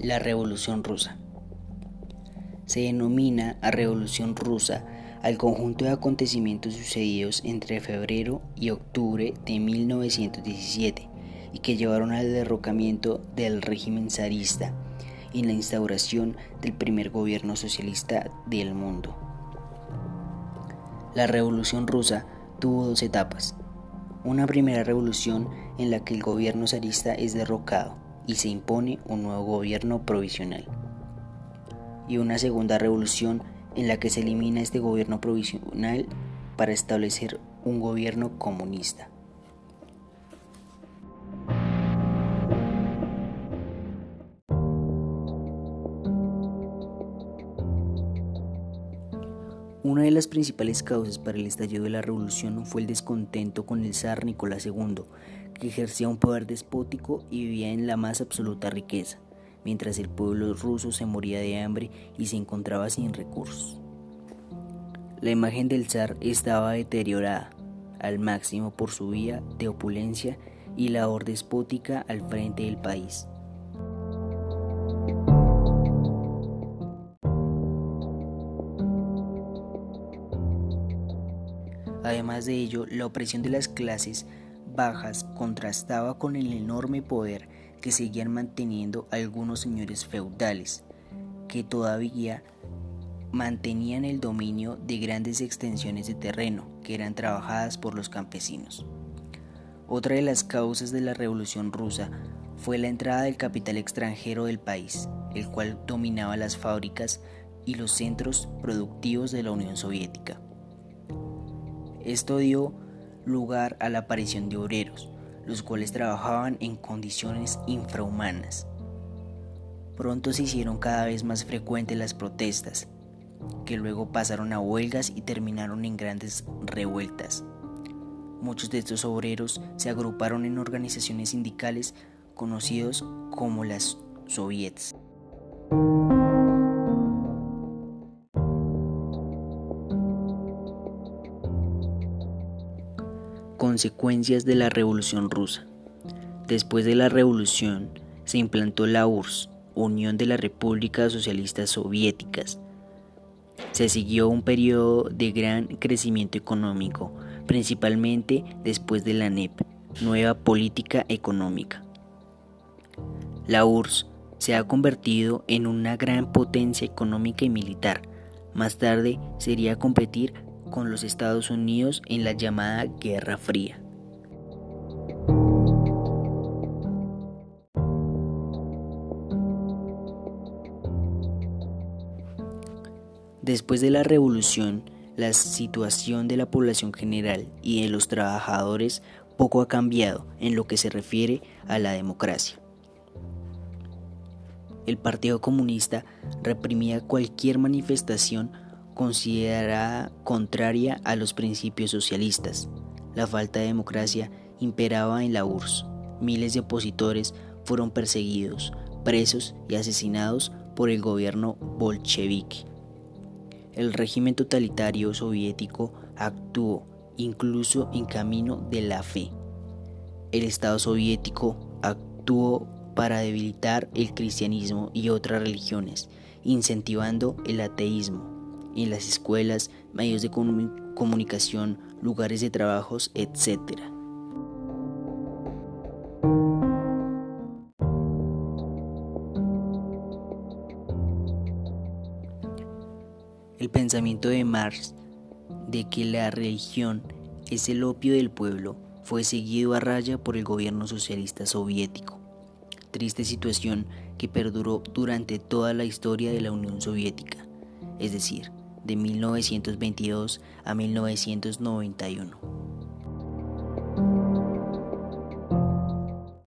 La Revolución Rusa. Se denomina a Revolución Rusa al conjunto de acontecimientos sucedidos entre febrero y octubre de 1917 y que llevaron al derrocamiento del régimen zarista y la instauración del primer gobierno socialista del mundo. La Revolución Rusa tuvo dos etapas. Una primera revolución en la que el gobierno zarista es derrocado y se impone un nuevo gobierno provisional. Y una segunda revolución en la que se elimina este gobierno provisional para establecer un gobierno comunista. Una de las principales causas para el estallido de la revolución fue el descontento con el zar Nicolás II, que ejercía un poder despótico y vivía en la más absoluta riqueza, mientras el pueblo ruso se moría de hambre y se encontraba sin recursos. La imagen del zar estaba deteriorada al máximo por su vía de opulencia y labor despótica al frente del país. Además de ello, la opresión de las clases bajas contrastaba con el enorme poder que seguían manteniendo algunos señores feudales, que todavía mantenían el dominio de grandes extensiones de terreno que eran trabajadas por los campesinos. Otra de las causas de la Revolución rusa fue la entrada del capital extranjero del país, el cual dominaba las fábricas y los centros productivos de la Unión Soviética. Esto dio lugar a la aparición de obreros, los cuales trabajaban en condiciones infrahumanas. Pronto se hicieron cada vez más frecuentes las protestas, que luego pasaron a huelgas y terminaron en grandes revueltas. Muchos de estos obreros se agruparon en organizaciones sindicales conocidos como las soviets. Consecuencias de la Revolución Rusa. Después de la revolución, se implantó la URSS, Unión de las Repúblicas Socialistas Soviéticas. Se siguió un periodo de gran crecimiento económico, principalmente después de la NEP, Nueva Política Económica. La URSS se ha convertido en una gran potencia económica y militar. Más tarde sería competir con los Estados Unidos en la llamada Guerra Fría. Después de la revolución, la situación de la población general y de los trabajadores poco ha cambiado en lo que se refiere a la democracia. El Partido Comunista reprimía cualquier manifestación considerada contraria a los principios socialistas. La falta de democracia imperaba en la URSS. Miles de opositores fueron perseguidos, presos y asesinados por el gobierno bolchevique. El régimen totalitario soviético actuó incluso en camino de la fe. El Estado soviético actuó para debilitar el cristianismo y otras religiones, incentivando el ateísmo en las escuelas, medios de comunicación, lugares de trabajos, etc. El pensamiento de Marx de que la religión es el opio del pueblo fue seguido a raya por el gobierno socialista soviético. Triste situación que perduró durante toda la historia de la Unión Soviética, es decir, de 1922 a 1991.